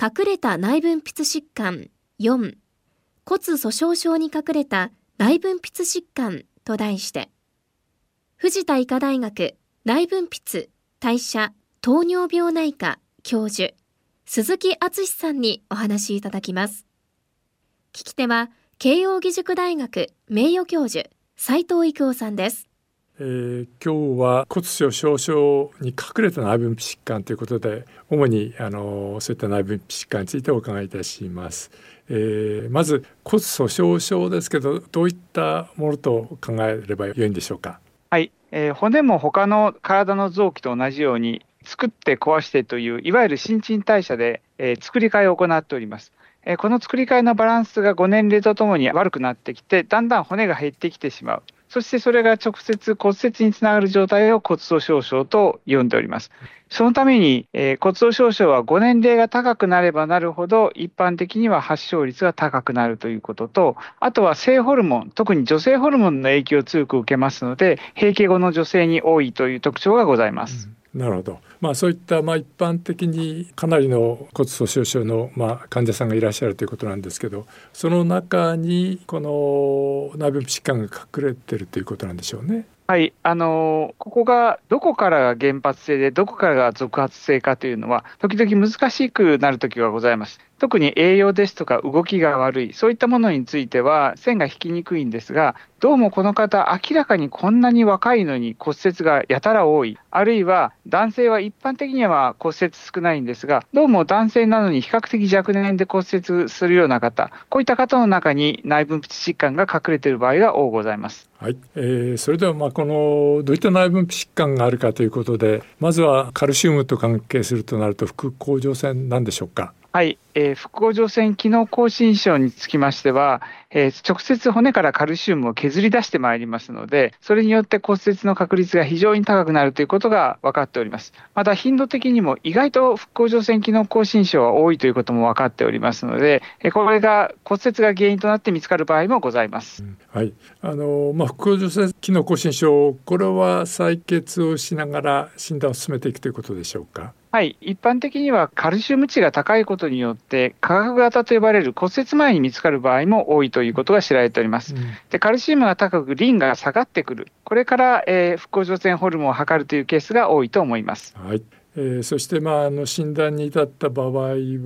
隠れた内分泌疾患。4骨粗鬆症に隠れた内分泌疾患と題して。藤田医科大学内分泌代謝糖尿病内科教授鈴木敦さんにお話しいただきます。聞き手は慶應義塾大学名誉教授斉藤育夫さんです。えー、今日は骨粗鬆症に隠れた内分泌疾患ということで主にあのそういった内分泌疾患についてお伺いいたします。えー、まず骨粗鬆症ですけどどういったものと考えればよいんでしょうか？はい、えー、骨も他の体の臓器と同じように作って壊してといういわゆる新陳代謝で、えー、作り替えを行っております。えこの作り替えのバランスが5年齢とともに悪くなってきてだんだん骨が減ってきてしまう。そしてそれが直接骨折につながる状態を骨粗鬆症と呼んでおります。そのために、えー、骨粗鬆症はご年齢が高くなればなるほど一般的には発症率が高くなるということと、あとは性ホルモン、特に女性ホルモンの影響を強く受けますので、閉経後の女性に多いという特徴がございます。うんなるほど。まあそういったまあ一般的にかなりの骨粗鬆症のまあ患者さんがいらっしゃるということなんですけど、その中にこの内分泌疾患が隠れてるということなんでしょうね。はい、あのここがどこからが原発性で、どこからが続発性かというのは、時々難しくなる時がございます。特に栄養ですとか動きが悪い、そういったものについては線が引きにくいんですが、どうもこの方、明らかにこんなに若いのに骨折がやたら多い、あるいは男性は一般的には骨折少ないんですが、どうも男性なのに比較的若年で骨折するような方、こういった方の中に内分泌疾患が隠れている場合が多ございます。はい、えー、それではまあこのどういった内分泌疾患があるかということで、まずはカルシウムと関係するとなると副甲状腺なんでしょうか？はい、えー、副甲状腺機能亢進症につきましては、えー、直接骨からカルシウムを削り出してまいりますので、それによって骨折の確率が非常に高くなるということが分かっております。また頻度的にも意外と副甲状腺機能亢進症は多いということも分かっておりますので、えー、これが骨折が原因となって見つかる場合もございます。うん、はい、あのまあ副甲状腺機能亢進症、これは採血をしながら診断を進めていくということでしょうか？はい、一般的にはカルシウム値が高いことによって、化学型と呼ばれる骨折前に見つかる場合も多いということが知られております。うん、でカルシウムが高く、リンが下がってくる、これから、えー、副甲状腺ホルモンを測るというケースが多いと思います。はい。えー、そして、まあ、あの診断に至った場合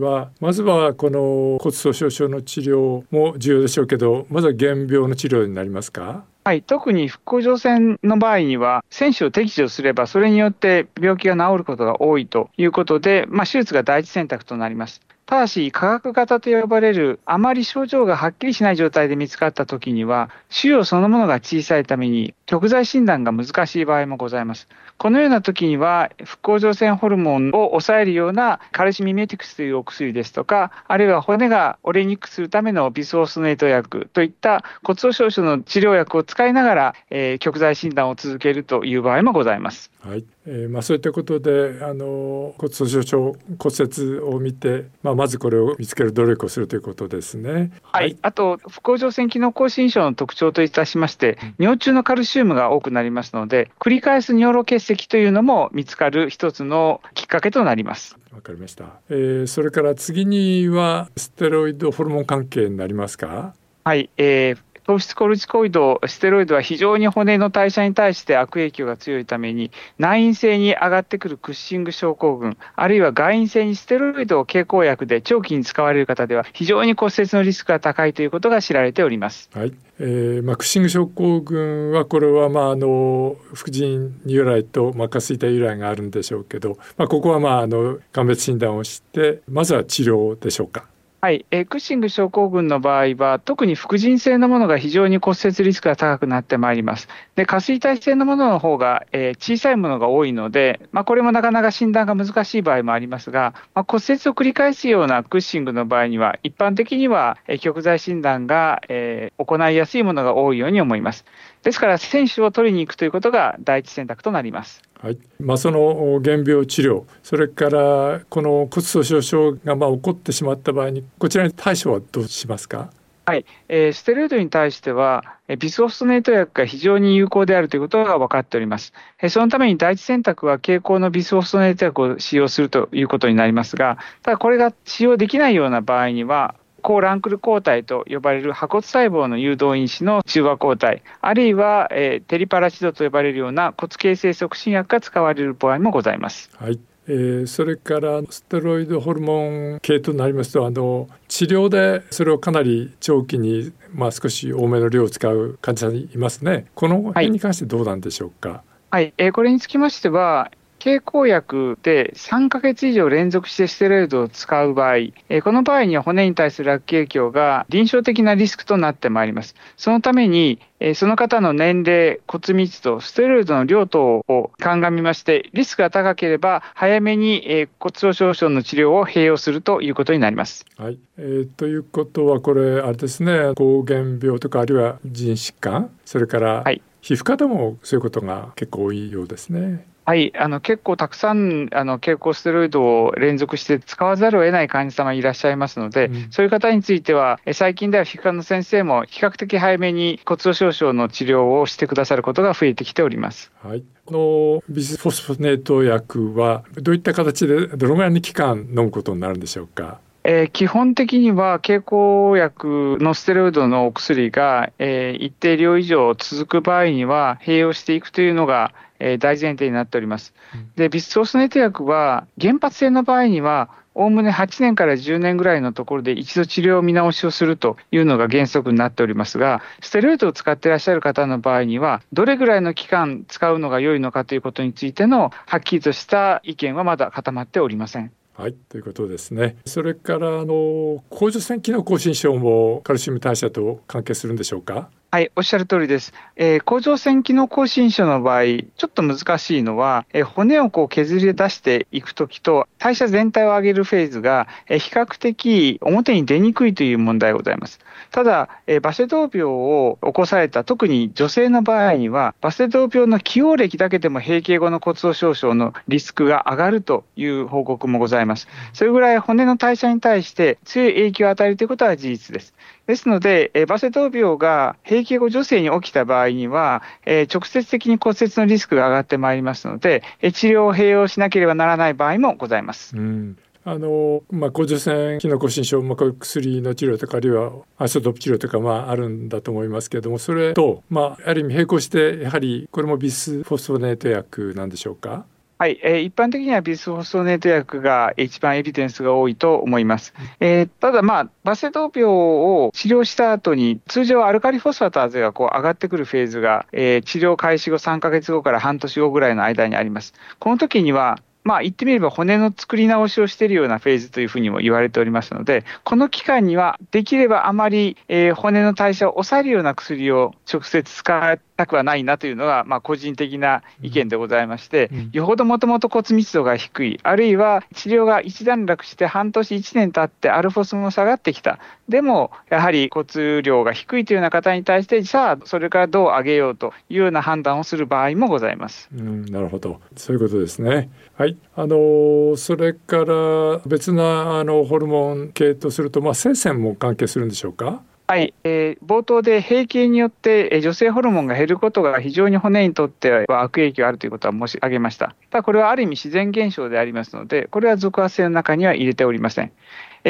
はまずはこの骨粗鬆症の治療も重要でしょうけどまずは原病の治療になりますか？はい、特に副甲状腺の場合には、選手を適除すれば、それによって病気が治ることが多いということで、まあ、手術が第一選択となります。ただし、化学型と呼ばれる、あまり症状がはっきりしない状態で見つかったときには、腫瘍そのものが小さいために、極剤診断が難しい場合もございます。このような時には、副甲状腺ホルモンを抑えるようなカルシミメティクスというお薬ですとか、あるいは骨が折れにくくするためのビソースネート薬といった骨粗鬆症の治療薬を使いながら、えー、極剤診断を続けるという場合もございます。はいえーまあ、そういったことであの骨粗鬆症骨折を見て、まあ、まずこれを見つける努力をするということですね。はい、はい、あと副甲状腺機能亢進症の特徴といたしまして、尿中のカルシウムが多くなりますので繰り返す尿路結石というのも見つかる一つのきっかけとなります。わかりました、えー、それから次にはステロイドホルモン関係になりますか？はい、えー、糖質コルチコイド、ステロイドは非常に骨の代謝に対して悪影響が強いために、内因性に上がってくるクッシング症候群、あるいは外因性にステロイドを経口薬で長期に使われる方では、非常に骨折のリスクが高いということが知られております。はいえーまあ、クッシング症候群はこれは、まあ、あの副腎由来と、まあ、下垂体由来があるんでしょうけど、まあ、ここは、まあ、あの鑑別診断をしてまずは治療でしょうか。はい、えー、クッシング症候群の場合は、特に副腎性のものが非常に骨折リスクが高くなってまいります。で、下垂体性のものの方が、えー、小さいものが多いので、まあ、これもなかなか診断が難しい場合もありますが、まあ、骨折を繰り返すようなクッシングの場合には、一般的には、えー、極剤診断が、えー、行いやすいものが多いように思います。ですから、選手を取りに行くということが第一選択となります。はいまあ、その原病治療それからこの骨粗しょう症がまあ起こってしまった場合にこちらに対処はどうしますか？はい、えー、ステロイドに対しては、ビスオストネート薬が非常に有効であるということが分かっております。そのために第一選択は経口のビスオストネート薬を使用するということになりますが、ただこれが使用できないような場合には、抗ランクル抗体と呼ばれる破骨細胞の誘導因子の中和抗体、あるいは、えー、テリパラチドと呼ばれるような骨形成促進薬が使われる場合もございます。はいえー、それからステロイドホルモン系となりますとあの治療でそれをかなり長期に、まあ、少し多めの量を使う患者さんいますねこの辺に関してどうなんでしょうか？はいはい、えー、これにつきましては、経口薬で3ヶ月以上連続してステロイドを使う場合、この場合には骨に対する悪影響が臨床的なリスクとなってまいります。そのために、その方の年齢、骨密度、ステロイドの量等を鑑みまして、リスクが高ければ早めに骨粗しょう症の治療を併用するということになります。はいえー、ということはこれあれですね膠原病とかあるいは腎疾患それから皮膚科でもそういうことが結構多いようですね。はい、あの結構たくさんあの経口ステロイドを連続して使わざるを得ない患者様いらっしゃいますので、うん、そういう方については、最近では皮膚科の先生も比較的早めに骨粗しょう症の治療をしてくださることが増えてきております。はい、このビスフォスフォネート薬はどういった形でどのぐらいの期間飲むことになるんでしょうか？えー、基本的には経口薬のステロイドのお薬が、えー、一定量以上続く場合には併用していくというのがえ大前提になっております。で、ビスソースネット薬は原発性の場合には、おおむね8年から10年ぐらいのところで一度治療見直しをするというのが原則になっておりますが、ステロイドを使っていらっしゃる方の場合には、どれぐらいの期間使うのが良いのかということについてのはっきりとした意見はまだ固まっておりません。はい、ということですね。それからあの甲状腺機能亢進症もカルシウム代謝と関係するんでしょうか？はい、おっしゃる通りです。えー、甲状腺機能亢進症の場合、ちょっと難しいのは、えー、骨をこう削り出していくときと、代謝全体を上げるフェーズが、えー、比較的表に出にくいという問題がございます。ただ、えー、バセドウ病を起こされた、特に女性の場合には、バセドウ病の起用歴だけでも閉経後の骨粗しょう症のリスクが上がるという報告もございます。それぐらい骨の代謝に対して強い影響を与えるということは事実です。ですので、えバセドウ病が閉経後女性に起きた場合には、え直接的に骨折のリスクが上がってまいりますので、え治療を併用しなければならない場合もございます。うんあのまあ、甲状腺機能亢進症、まあ、薬の治療とかあるいはアイソトープ治療とか、まあ、あるんだと思いますけれどもそれと、まあ、ある意味並行してやはりこれもビスフォスフォネート薬なんでしょうか？はい、えー、一般的にはビスフォスフォネート薬が一番エビデンスが多いと思います。えー、ただ、まあ、バセドウ病を治療した後に、通常アルカリフォスファターゼがこう上がってくるフェーズが、えー、治療開始後3ヶ月後から半年後ぐらいの間にあります。この時には、まあ、言ってみれば骨の作り直しをしているようなフェーズというふうにも言われておりますので、この期間にはできればあまり、えー、骨の代謝を抑えるような薬を直接使ったくはないなというのが、まあ、個人的な意見でございまして、うん、よほどもともと骨密度が低い、あるいは治療が一段落して半年、1年経ってアルフォスも下がってきた、でもやはり骨量が低いというような方に対して、さあ、それからどう上げようというような判断をする場合もございます。うん、なるほど、そういうことですね。はい、あのそれから別なあのホルモン系とすると、まあ、性腺も関係するんでしょうか？はい、えー、冒頭で閉経によって、えー、女性ホルモンが減ることが非常に骨にとっては悪影響があるということは申し上げました。ただこれはある意味自然現象でありますので、これは続発性の中には入れておりません。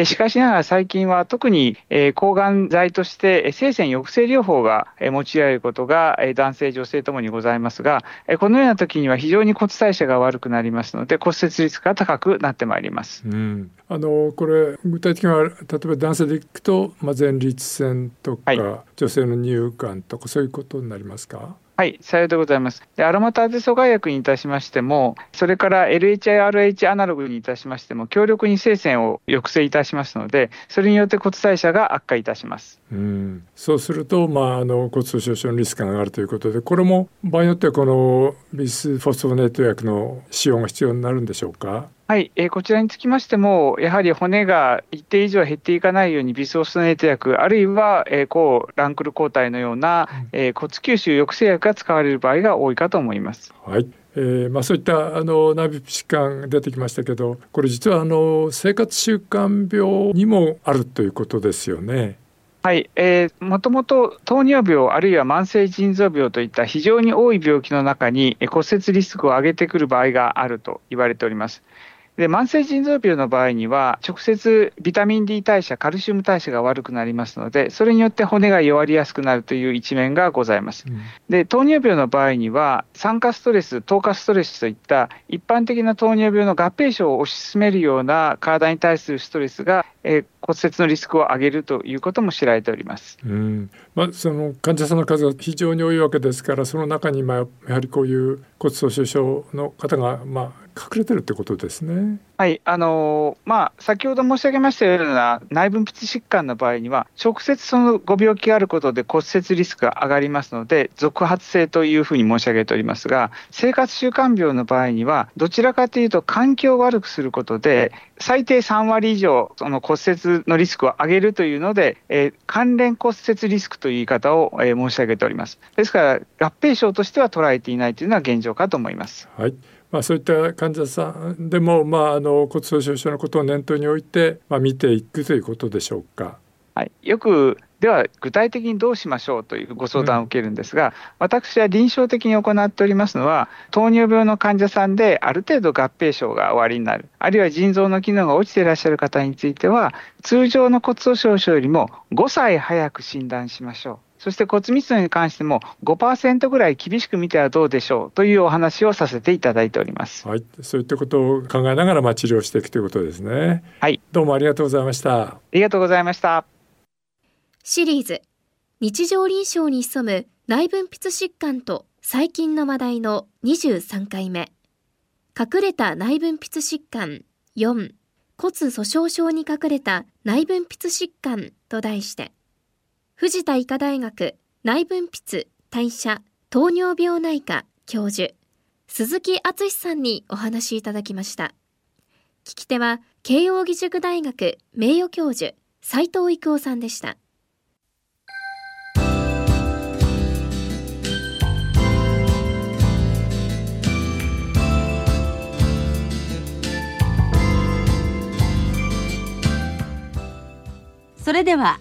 しかしながら最近は特に抗がん剤として性腺抑制療法が用いられることが男性、女性ともにございますが、このような時には非常に骨代謝が悪くなりますので、骨折リスクが高くなってまいります。うん、あのこれ、具体的には例えば男性でいくと、まあ、前立腺とか、はい、女性の乳がんとか、そういうことになりますか？はい、さようでございます。でアロマターゼ阻害薬にいたしましても、それから LHIRH アナログにいたしましても、強力に生鮮を抑制いたしますので、それによって骨代謝が悪化いたします。うんそうすると、まあ、あの骨粗しょう症のリスクが上がるということで、これも場合によってはこのビスフォスフォネート薬の使用が必要になるんでしょうか？はい、えー、こちらにつきましても、やはり骨が一定以上減っていかないように、ビスオストネート薬、あるいは、えー、抗ランクル抗体のような、えー、骨吸収抑制薬が使われる場合が多いかと思います。はいえーまあ、そういったあの内部疾患出てきましたけどこれ実はあの生活習慣病にもあるということですよね。はい、えー、もともと糖尿病あるいは慢性腎臓病といった非常に多い病気の中に骨折リスクを上げてくる場合があると言われております。で慢性腎臓病の場合には、直接ビタミン D 代謝、カルシウム代謝が悪くなりますので、それによって骨が弱りやすくなるという一面がございます。うん、で糖尿病の場合には、酸化ストレス、糖化ストレスといった一般的な糖尿病の合併症を推し進めるような体に対するストレスが、えー、骨折のリスクを上げるということも知られております。うんまあ、その患者さんの数が非常に多いわけですから、その中にまあやはりこういう骨粗しょう症の方がまあ隠れてるってことですね。はいあの、まあ、先ほど申し上げましたような内分泌疾患の場合には、直接そのご病気があることで骨折リスクが上がりますので、続発性というふうに申し上げておりますが、生活習慣病の場合には、どちらかというと、環境を悪くすることで、最低3割以上、その骨折のリスクを上げるというので、えー、関連骨折リスクという言い方を、えー、申し上げております。ですから、合併症としては捉えていないというのは現状かと思います。はいまあ、そういった患者さんでも、まあ、あの骨粗しょう症のことを念頭に置いて、まあ、見ていくということでしょうか。はい、よくでは具体的にどうしましょうというご相談を受けるんですが、私は臨床的に行っておりますのは、糖尿病の患者さんである程度合併症が終わりになる、あるいは腎臓の機能が落ちていらっしゃる方については、通常の骨粗しょう症よりも5歳早く診断しましょう。そして骨密度に関しても5%ぐらい厳しく見てはどうでしょうというお話をさせていただいております。はい、そういったことを考えながらまあ治療していくということですね。はい、どうもありがとうございました。ありがとうございました。シリーズ日常臨床に潜む内分泌疾患と最近の話題の23回目隠れた内分泌疾患4骨粗鬆症に隠れた内分泌疾患と題して藤田医科大学内分泌代謝糖尿病内科教授鈴木敦さんにお話しいただきました。聞き手は慶應義塾大学名誉教授斉藤育夫さんでした。それでは